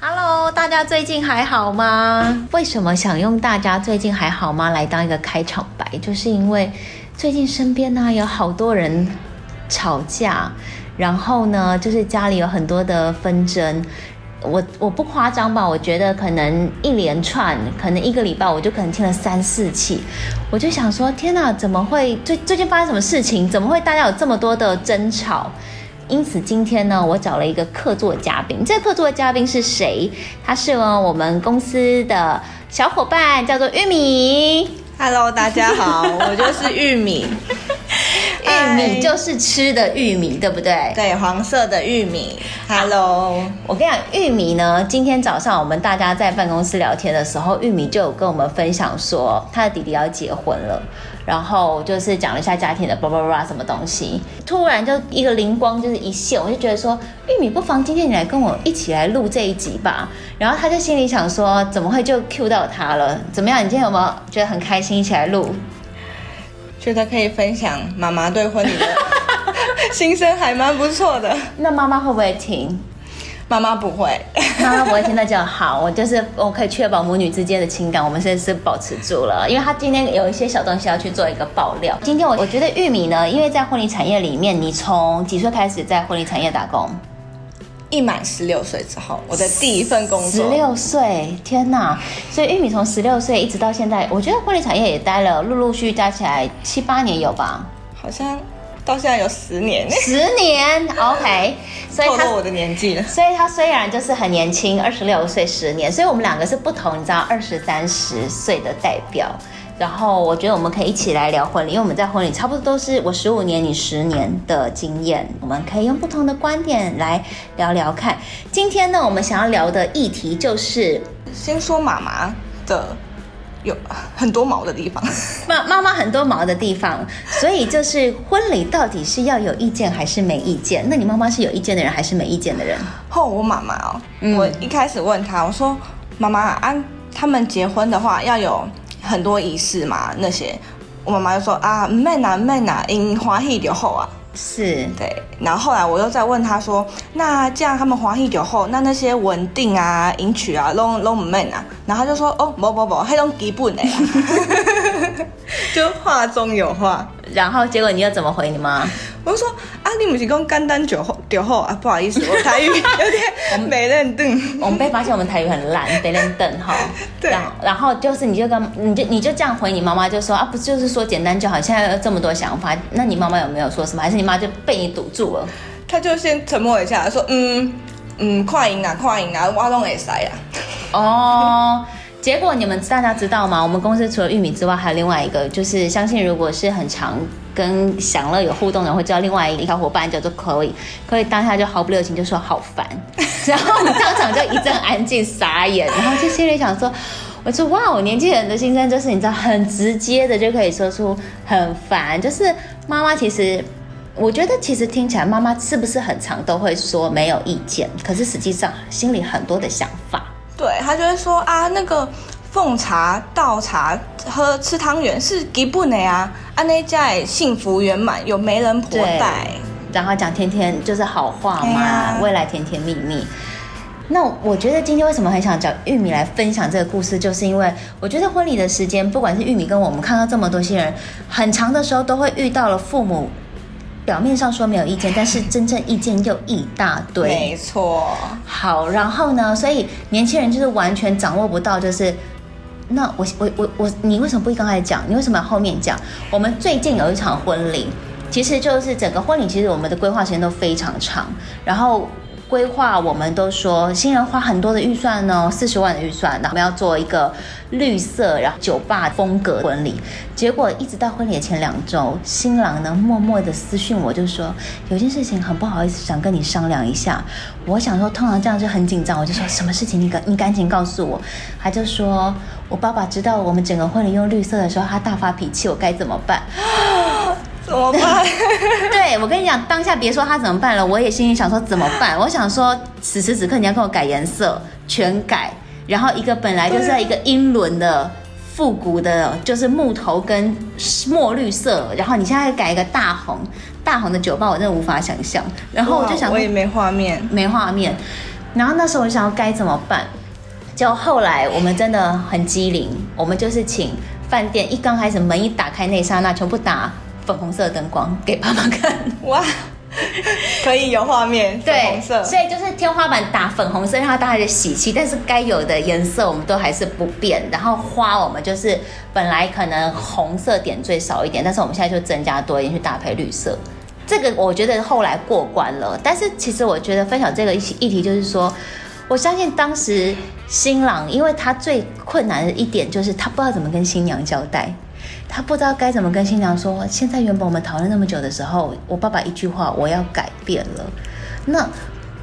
Hello，大家最近还好吗？为什么想用“大家最近还好吗”来当一个开场白？就是因为最近身边呢有好多人吵架，然后呢，就是家里有很多的纷争。我我不夸张吧，我觉得可能一连串，可能一个礼拜我就可能听了三四期，我就想说，天哪，怎么会最最近发生什么事情？怎么会大家有这么多的争吵？因此今天呢，我找了一个客座嘉宾。这个客座嘉宾是谁？他是呢我们公司的小伙伴，叫做玉米。Hello，大家好，我就是玉米，玉 米就是吃的玉米，对不对？对，黄色的玉米。Hello，我跟你讲，玉米呢，今天早上我们大家在办公室聊天的时候，玉米就有跟我们分享说，他的弟弟要结婚了，然后就是讲了一下家庭的叭叭叭什么东西，突然就一个灵光就是一现，我就觉得说，玉米不妨今天你来跟我一起来录这一集吧。然后他就心里想说，怎么会就 Q 到他了？怎么样？你今天有没有觉得很开心，一起来录？觉得可以分享妈妈对婚礼的 心声，还蛮不错的。那妈妈会不会听？妈妈不会，妈妈不会听，那就好。我就是我可以确保母女之间的情感，我们现在是保持住了。因为她今天有一些小东西要去做一个爆料。今天我我觉得玉米呢，因为在婚礼产业里面，你从几岁开始在婚礼产业打工？一满十六岁之后，我的第一份工作。十六岁，天哪！所以玉米从十六岁一直到现在，我觉得婚礼产业也待了，陆陆续续加起来七八年有吧？好像到现在有十年，十年，OK。所以他我的年纪了。所以他虽然就是很年轻，二十六岁十年，所以我们两个是不同，你知道，二十三十岁的代表。然后我觉得我们可以一起来聊婚礼，因为我们在婚礼差不多都是我十五年，你十年的经验，我们可以用不同的观点来聊聊看。今天呢，我们想要聊的议题就是先说妈妈的有很多毛的地方，妈 妈妈很多毛的地方，所以就是婚礼到底是要有意见还是没意见？那你妈妈是有意见的人还是没意见的人？后我妈妈哦，嗯我一开始问她，我说妈妈啊，他们结婚的话要有很多仪式嘛，那些，我妈妈就说啊，妹呐妹呐，因欢喜就好啊。是。对，然后后来我又再问她说，那这样他们欢喜就好，那那些稳定啊、迎娶啊，拢拢唔免啊，然后她就说哦，不不不，黑种基本的。啦，就话中有话。然后结果你又怎么回你妈？我就说啊，你不是讲简单就好就好啊？不好意思，我台语有点没认定。我们被发现我们台语很烂，得认等哈。对然后然后就是你就跟你就你就这样回你妈妈，就说啊，不就是说简单就好，现在有这么多想法，那你妈妈有没有说什么？还是你妈就被你堵住了？她就先沉默一下，说嗯嗯，快赢啊，快赢啊，我拢会使啊。哦。结果你们大家知道吗？我们公司除了玉米之外，还有另外一个，就是相信如果是很常跟享乐有互动的人，会知道另外一个小伙伴叫做 Chloe。Chloe 当下就毫不留情就说好烦，然后我们当场就一阵安静傻眼，然后就心里想说。我说哇，我年轻人的心声就是你知道很直接的就可以说出很烦，就是妈妈其实，我觉得其实听起来妈妈是不是很常都会说没有意见，可是实际上心里很多的想法。对他就会说啊，那个奉茶、倒茶、喝吃汤圆是基本的啊，安内家幸福圆满，有媒人婆带。然后讲甜甜就是好话嘛，啊未来甜甜蜜蜜。那我觉得今天为什么很想找玉米来分享这个故事，就是因为我觉得婚礼的时间，不管是玉米跟我们看到这么多新人，很长的时候都会遇到了父母表面上说没有意见，但是真正意见又一大堆。没错，好，然后呢，所以年轻人就是完全掌握不到，就是那我我我我，你为什么不刚才讲？你为什么要后面讲？我们最近有一场婚礼，其实就是整个婚礼，其实我们的规划时间都非常长，然后。规划我们都说新人花很多的预算呢，四十万的预算，然后我们要做一个绿色然后酒吧风格婚礼。结果一直到婚礼的前两周，新郎呢默默的私讯我，就说有件事情很不好意思，想跟你商量一下。我想说，通常这样就很紧张，我就说什么事情你赶你赶紧告诉我。他就说我爸爸知道我们整个婚礼用绿色的时候，他大发脾气，我该怎么办？怎么办？对我跟你讲，当下别说他怎么办了，我也心里想说怎么办。我想说，此时此刻你要跟我改颜色，全改。然后一个本来就是一个英伦的复古的，就是木头跟墨绿色，然后你现在改一个大红，大红的酒吧，我真的无法想象。然后我就想，我也没画面，没画面。然后那时候我就想要该怎么办？就后来我们真的很机灵，我们就是请饭店一刚开始门一打开那刹那，全部打粉红色灯光给爸妈看。哇！可以有画面，粉红色，所以就是天花板打粉红色，让它大家的喜气。但是该有的颜色我们都还是不变。然后花我们就是本来可能红色点缀少一点，但是我们现在就增加多一点去搭配绿色。这个我觉得后来过关了。但是其实我觉得分享这个议议题就是说，我相信当时新郎，因为他最困难的一点就是他不知道怎么跟新娘交代。他不知道该怎么跟新娘说。现在原本我们讨论那么久的时候，我爸爸一句话，我要改变了。那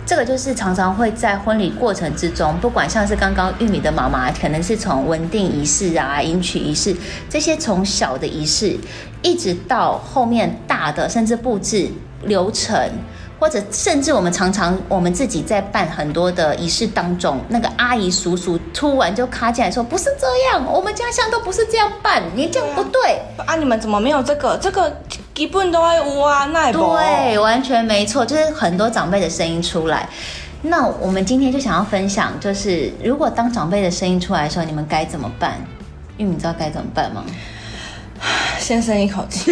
这个就是常常会在婚礼过程之中，不管像是刚刚玉米的妈妈，可能是从稳定仪式啊、迎娶仪式这些从小的仪式，一直到后面大的，甚至布置流程。或者甚至我们常常我们自己在办很多的仪式当中，那个阿姨叔叔突然就卡进来说：“不是这样，我们家乡都不是这样办，你这样不对啊！你们怎么没有这个？这个基本都会有啊，那也对，完全没错，就是很多长辈的声音出来。那我们今天就想要分享，就是如果当长辈的声音出来的时候，你们该怎么办？因为你知道该怎么办吗？先深一口气。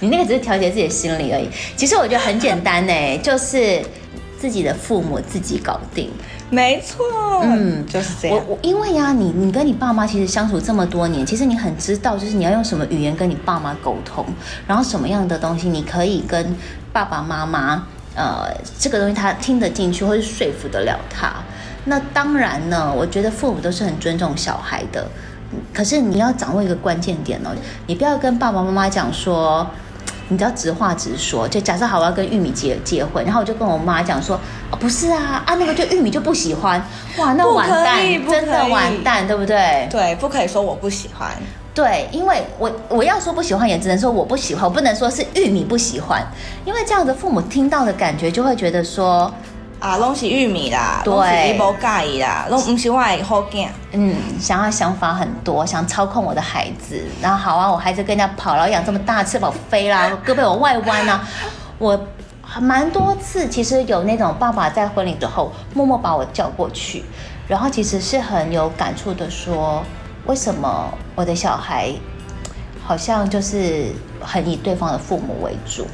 你那个只是调节自己的心理而已，其实我觉得很简单呢，就是自己的父母自己搞定。没错，嗯，就是这样。我我因为呀，你你跟你爸妈其实相处这么多年，其实你很知道，就是你要用什么语言跟你爸妈沟通，然后什么样的东西你可以跟爸爸妈妈，呃，这个东西他听得进去，或是说服得了他。那当然呢，我觉得父母都是很尊重小孩的，可是你要掌握一个关键点哦，你不要跟爸爸妈妈讲说。你只要直话直说，就假设好我要跟玉米结结婚，然后我就跟我妈讲说，哦不是啊，啊那个就玉米就不喜欢，哇那完蛋，真的完蛋，对不对？对，不可以说我不喜欢，对，因为我我要说不喜欢，也只能说我不喜欢，我不能说是玉米不喜欢，因为这样的父母听到的感觉就会觉得说。啊，拢是玉米啦，拢是伊无介意啦，拢唔是我的好囝。嗯，想要想法很多，想操控我的孩子。然后好啊，我孩子跟人家跑，然后养这么大，翅膀飞啦，胳膊往外弯啊。我蛮多次，其实有那种爸爸在婚礼之后默默把我叫过去，然后其实是很有感触的，说为什么我的小孩好像就是很以对方的父母为主。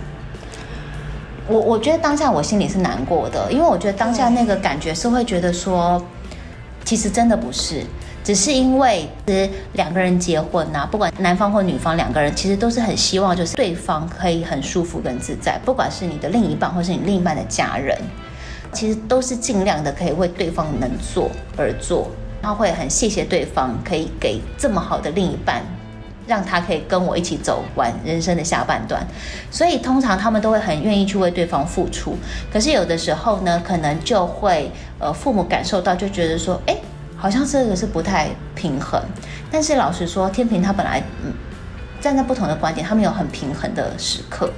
我我觉得当下我心里是难过的，因为我觉得当下那个感觉是会觉得说，其实真的不是，只是因为其实两个人结婚呐，不管男方或女方两个人，其实都是很希望就是对方可以很舒服跟自在，不管是你的另一半或是你另一半的家人，其实都是尽量的可以为对方能做而做，然后会很谢谢对方可以给这么好的另一半。让他可以跟我一起走完人生的下半段，所以通常他们都会很愿意去为对方付出。可是有的时候呢，可能就会呃父母感受到就觉得说，哎，好像这个是不太平衡。但是老实说，天平他本来嗯站在不同的观点，他们有很平衡的时刻。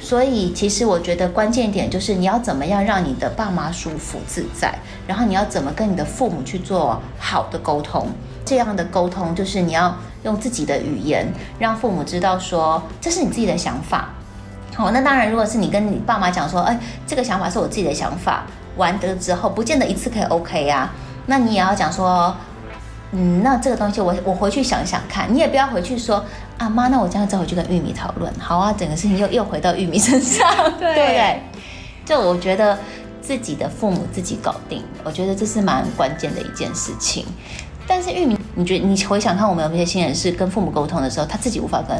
所以其实我觉得关键点就是你要怎么样让你的爸妈舒服自在，然后你要怎么跟你的父母去做好的沟通。这样的沟通就是你要用自己的语言，让父母知道说这是你自己的想法。好，那当然，如果是你跟你爸妈讲说，哎，这个想法是我自己的想法，完得之后，不见得一次可以 OK 啊。那你也要讲说，嗯，那这个东西我我回去想想看。你也不要回去说，啊妈，那我这样再回去跟玉米讨论。好啊，整个事情又又回到玉米身上，对不对？就我觉得自己的父母自己搞定，我觉得这是蛮关键的一件事情。但是玉米，你觉得你回想看，我们有那些新人是跟父母沟通的时候，他自己无法跟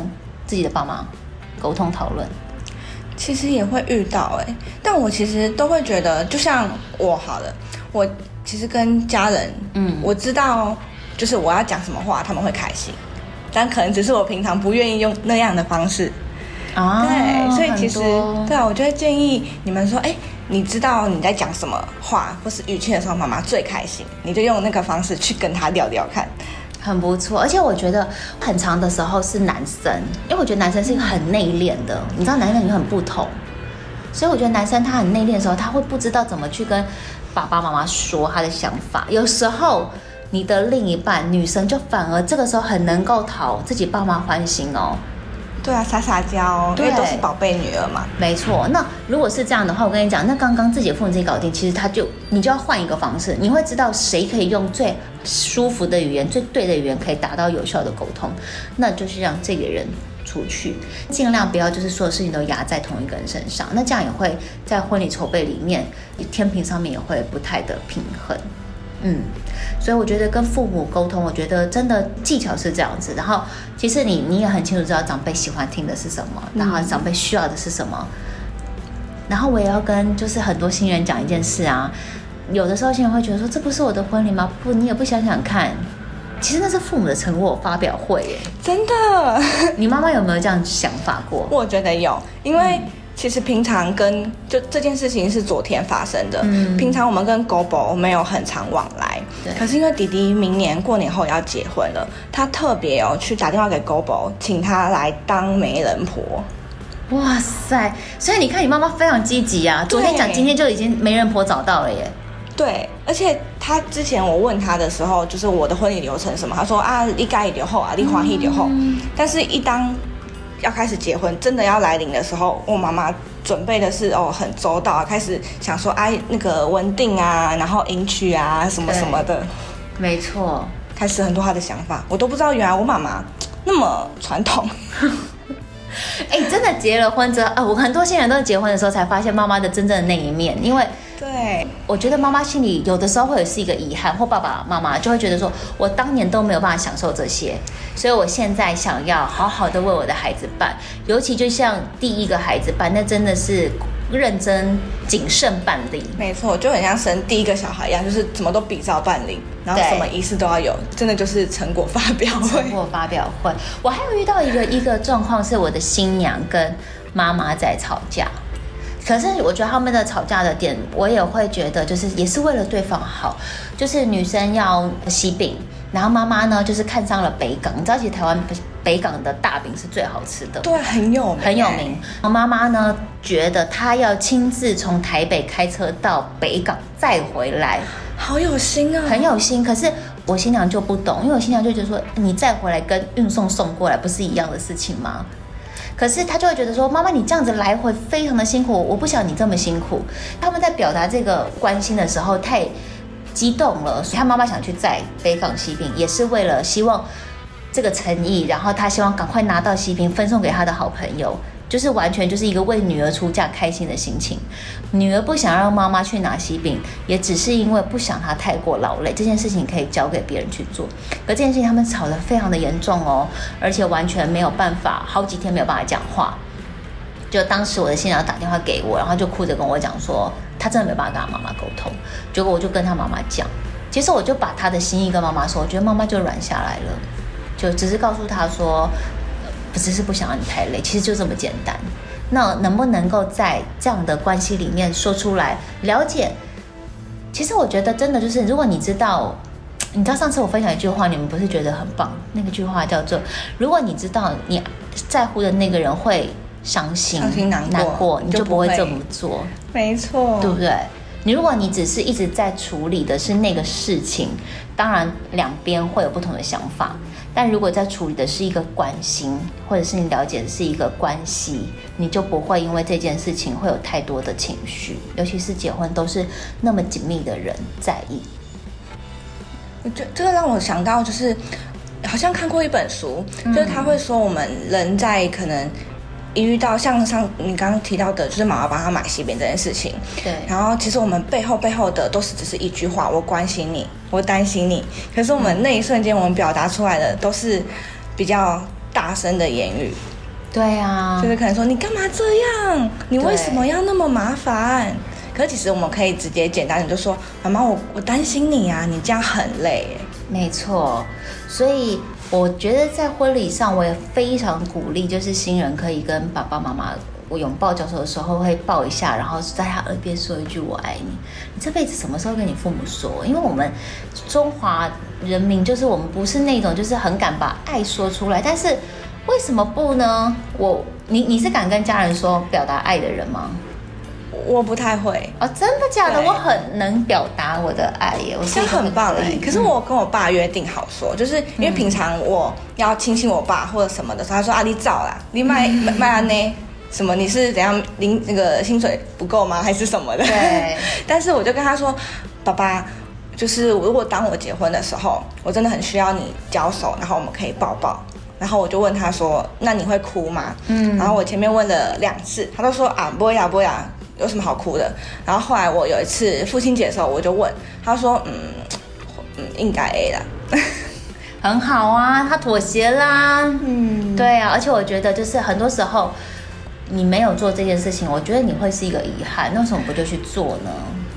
自己的爸妈沟通讨论，其实也会遇到哎。但我其实都会觉得，就像我好了，我其实跟家人，嗯，我知道就是我要讲什么话他们会开心，但可能只是我平常不愿意用那样的方式啊。对，所以其实对啊，我就会建议你们说，哎。你知道你在讲什么话或是语气的时候，妈妈最开心，你就用那个方式去跟他聊聊看。很不错，而且我觉得很长的时候是男生，因为我觉得男生是一个很内敛的，你知道男生也很不同，所以我觉得男生他很内敛的时候，他会不知道怎么去跟爸爸妈妈说他的想法。有时候你的另一半女生就反而这个时候很能够讨自己爸妈欢心哦。对啊，撒撒娇，因为都是宝贝女儿嘛。没错，那如果是这样的话，我跟你讲，那刚刚自己的父母自己搞定，其实他就你就要换一个方式，你会知道谁可以用最舒服的语言、最对的语言，可以达到有效的沟通，那就是让这个人出去，尽量不要就是所有事情都压在同一个人身上，那这样也会在婚礼筹备里面天平上面也会不太的平衡。嗯，所以我觉得跟父母沟通，我觉得真的技巧是这样子。然后其实你你也很清楚知道长辈喜欢听的是什么，然后长辈需要的是什么。然后我也要跟就是很多新人讲一件事啊，有的时候新人会觉得说这不是我的婚礼吗？不，你也不想想看，其实那是父母的成果发表会耶。真的，你妈妈有没有这样想法过？我觉得有，因为。其实平常跟就这件事情是昨天发生的，平常我们跟狗宝没有很常往来，可是因为弟弟明年过年后要结婚了，他特别哦去打电话给狗宝，请他来当媒人婆。哇塞！所以你看你妈妈非常积极啊，昨天讲今天就已经媒人婆找到了耶。对，而且他之前我问他的时候，就是我的婚礼流程什么，他说啊，你该留后啊，你欢喜留后，但是一当。要开始结婚，真的要来临的时候，我妈妈准备的是哦很周到，开始想说哎那个稳定啊，然后迎娶啊什么什么的，没错，开始很多她的想法，我都不知道原来我妈妈那么传统。哎，真的结了婚之后，啊，我很多新人都是结婚的时候才发现妈妈的真正的那一面，因为。对，我觉得妈妈心里有的时候会有是一个遗憾，或爸爸妈妈就会觉得说，我当年都没有办法享受这些，所以我现在想要好好的为我的孩子办，尤其就像第一个孩子办，那真的是认真谨慎办理。没错，就很像生第一个小孩一样，就是怎么都比照办理，然后什么仪式都要有，真的就是成果发表会。成果发表会，我还有遇到一个一个状况，是我的新娘跟妈妈在吵架。可是我觉得他们的吵架的点，我也会觉得就是也是为了对方好，就是女生要喜饼，然后妈妈呢就是看上了北港，你知道其实台湾北港的大饼是最好吃的，对，很有名很有名。妈妈呢觉得她要亲自从台北开车到北港再回来，好有心啊，很有心。可是我新娘就不懂，因为我新娘就觉得说，你再回来跟运送送过来不是一样的事情吗？可是他就会觉得说，妈妈你这样子来回非常的辛苦，我不想你这么辛苦。他们在表达这个关心的时候太激动了，所以他妈妈想去载北港西饼，也是为了希望这个诚意，然后他希望赶快拿到西饼分送给他的好朋友。就是完全就是一个为女儿出嫁开心的心情，女儿不想让妈妈去拿喜饼，也只是因为不想她太过劳累。这件事情可以交给别人去做，可这件事情他们吵得非常的严重哦，而且完全没有办法，好几天没有办法讲话。就当时我的新娘打电话给我，然后就哭着跟我讲说，她真的没办法跟她妈妈沟通。结果我就跟她妈妈讲，其实我就把她的心意跟妈妈说，我觉得妈妈就软下来了，就只是告诉她说。不只是不想让你太累，其实就这么简单。那能不能够在这样的关系里面说出来了解？其实我觉得真的就是，如果你知道，你知道上次我分享一句话，你们不是觉得很棒？那个句话叫做：如果你知道你在乎的那个人会伤心、伤心难过，你就不会这么做。没错，对不对？你如果你只是一直在处理的是那个事情，当然两边会有不同的想法。但如果在处理的是一个关心，或者是你了解的是一个关系，你就不会因为这件事情会有太多的情绪，尤其是结婚都是那么紧密的人在意。我觉这个让我想到，就是好像看过一本书，就是他会说我们人在可能。一遇到像上你刚刚提到的，就是妈妈帮他买西饼这件事情，对。然后其实我们背后背后的都是只是一句话，我关心你，我担心你。可是我们那一瞬间，我们表达出来的都是比较大声的言语。对啊，就是可能说你干嘛这样？你为什么要那么麻烦？可是其实我们可以直接简单的就说，妈妈，我我担心你啊，你这样很累。没错，所以。我觉得在婚礼上，我也非常鼓励，就是新人可以跟爸爸妈妈我拥抱教授的时候会抱一下，然后在他耳边说一句“我爱你”。你这辈子什么时候跟你父母说？因为我们中华人民就是我们不是那种就是很敢把爱说出来，但是为什么不呢？我你你是敢跟家人说表达爱的人吗？我不太会哦，真的假的？我很能表达我的爱耶，我是这样一个很棒哎、可是我跟我爸约定好说，就是因为平常我要亲亲我爸或者什么的时候，他说啊你早啦，你卖 卖卖安呢？什么？你是怎样零那个薪水不够吗？还是什么的？对。但是我就跟他说，爸爸，就是如果当我结婚的时候，我真的很需要你交手，然后我们可以抱抱。然后我就问他说，那你会哭吗？嗯然后我前面问了两次，他都说啊不会呀不会呀，有什么好哭的？然后后来我有一次父亲节的时候，我就问他说，嗯嗯，应该 A 啦。很好啊，他妥协啦。嗯，对啊，而且我觉得就是很多时候你没有做这件事情，我觉得你会是一个遗憾。那为什么不就去做呢？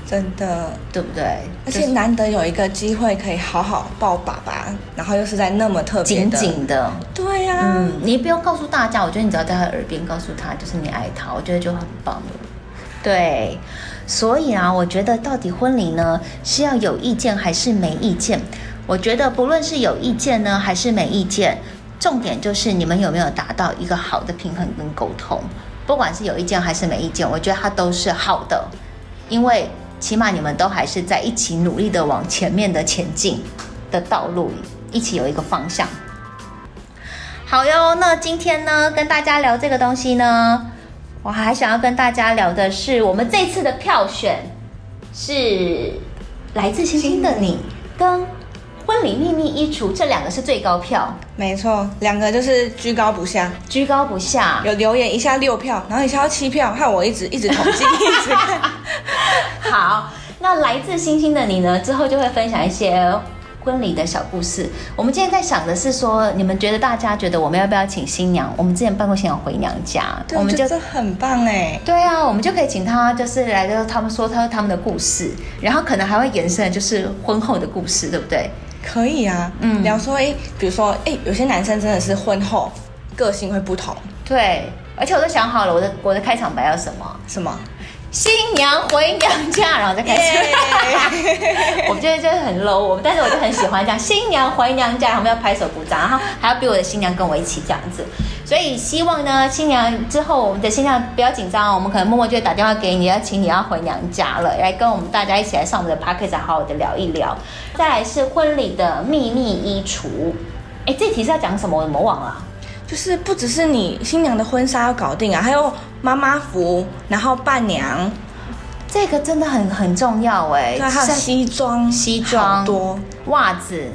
真的。对不对？而且就是难得有一个机会可以好好抱爸爸，然后又是在那么特别紧的，紧的。对呀、嗯，你不用告诉大家，我觉得你只要在他耳边告诉他，就是你爱他，我觉得就很棒了。对，所以啊，我觉得到底婚礼呢是要有意见还是没意见？我觉得不论是有意见呢还是没意见，重点就是你们有没有达到一个好的平衡跟沟通。不管是有意见还是没意见，我觉得它都是好的，因为起码你们都还是在一起努力的往前面的前进的道路，一起有一个方向。好哟，那今天呢，跟大家聊这个东西呢，我还想要跟大家聊的是，我们这次的票选是来自星星的你跟婚礼秘密衣橱这两个是最高票，没错，两个就是居高不下，居高不下。有留言一下六票，然后一下要七票，害我一直一直统计，一直看。好，那来自星星的你呢，之后就会分享一些。婚礼的小故事，我们今天在想的是说，你们觉得大家觉得我们要不要请新娘？我们之前办过新娘回娘家，对，我们觉得很棒哎。对啊，我们就可以请她，就是来跟他们说他他们的故事，然后可能还会延伸的就是婚后的故事，对不对？可以啊，嗯嗯，聊说哎，比如说哎，有些男生真的是婚后个性会不同，对，而且我都想好了，我的我的开场白要什么？什么？新娘回娘家，然后再开始。我觉得就是很 low，我但是我就很喜欢这样，新娘回娘家，然后我们要拍手鼓掌，然后还要逼我的新娘跟我一起这样子。所以希望呢，新娘之后我们的新娘不要紧张哦，我们可能默默就会打电话给你，要请你要回娘家了，来跟我们大家一起来上我们的 p d c a s t 好好的聊一聊。再来是婚礼的秘密衣橱，哎，这题是要讲什么？我怎么忘了啊、就是不只是你新娘的婚纱要搞定啊，还有妈妈服，然后伴娘，这个真的很很重要哎，对，还有西装，西装多。袜子，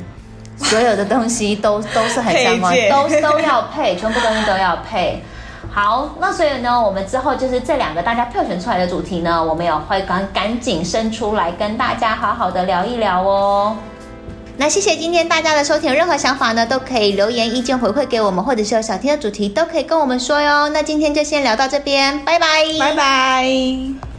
所有的东西都都是很相关都都要配，全部东西都要配。好，那所以呢，我们之后就是这两个大家票选出来的主题呢，我们也会赶赶紧生出来跟大家好好的聊一聊哦。那谢谢今天大家的收听，有任何想法呢都可以留言意见回馈给我们，或者是有想听的主题都可以跟我们说哟。那今天就先聊到这边，拜拜，拜拜。